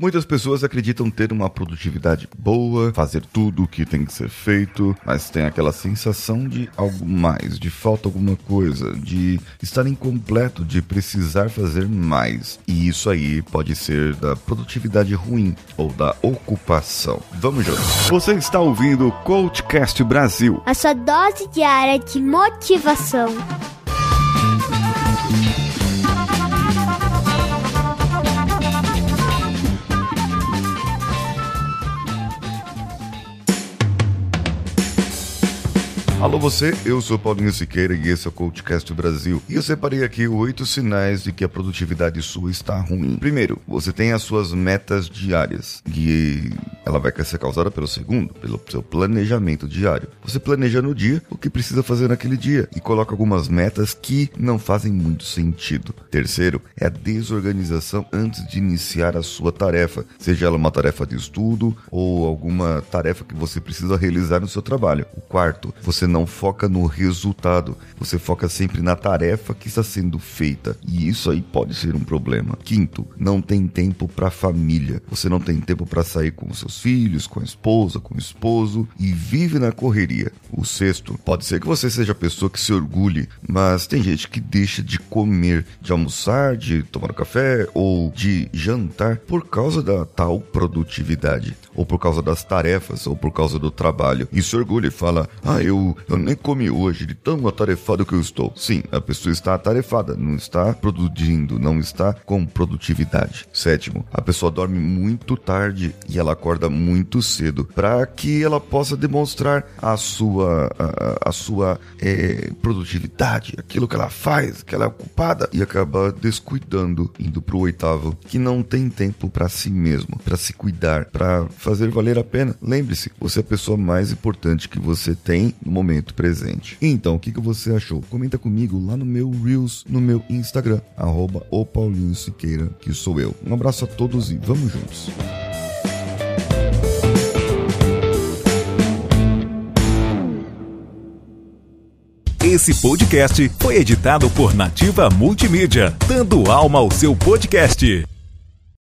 Muitas pessoas acreditam ter uma produtividade boa, fazer tudo o que tem que ser feito, mas tem aquela sensação de algo mais, de falta alguma coisa, de estar incompleto, de precisar fazer mais. E isso aí pode ser da produtividade ruim ou da ocupação. Vamos juntos. Você está ouvindo o Coachcast Brasil. A sua dose diária de motivação. Alô você, eu sou Paulinho Siqueira e esse é o CoachCast Brasil. E eu separei aqui oito sinais de que a produtividade sua está ruim. Primeiro, você tem as suas metas diárias, e ela vai ser causada pelo segundo, pelo seu planejamento diário. Você planeja no dia o que precisa fazer naquele dia e coloca algumas metas que não fazem muito sentido. Terceiro, é a desorganização antes de iniciar a sua tarefa, seja ela uma tarefa de estudo ou alguma tarefa que você precisa realizar no seu trabalho. O quarto, você não foca no resultado, você foca sempre na tarefa que está sendo feita. E isso aí pode ser um problema. Quinto, não tem tempo para família. Você não tem tempo para sair com seus filhos, com a esposa, com o esposo e vive na correria. O sexto, pode ser que você seja a pessoa que se orgulhe, mas tem gente que deixa de comer, de almoçar, de tomar um café ou de jantar por causa da tal produtividade, ou por causa das tarefas, ou por causa do trabalho. E se orgulha e fala: "Ah, eu eu nem comi hoje, de tão atarefado que eu estou. Sim, a pessoa está atarefada, não está produzindo, não está com produtividade. Sétimo, a pessoa dorme muito tarde e ela acorda muito cedo para que ela possa demonstrar a sua, a, a sua é, produtividade, aquilo que ela faz, que ela é ocupada e acaba descuidando, indo pro oitavo, que não tem tempo para si mesmo, para se cuidar, para fazer valer a pena. Lembre-se, você é a pessoa mais importante que você tem no momento momento presente. Então, o que, que você achou? Comenta comigo lá no meu Reels, no meu Instagram, arroba o Paulinho Siqueira, que sou eu. Um abraço a todos e vamos juntos. Esse podcast foi editado por Nativa Multimídia, dando alma ao seu podcast.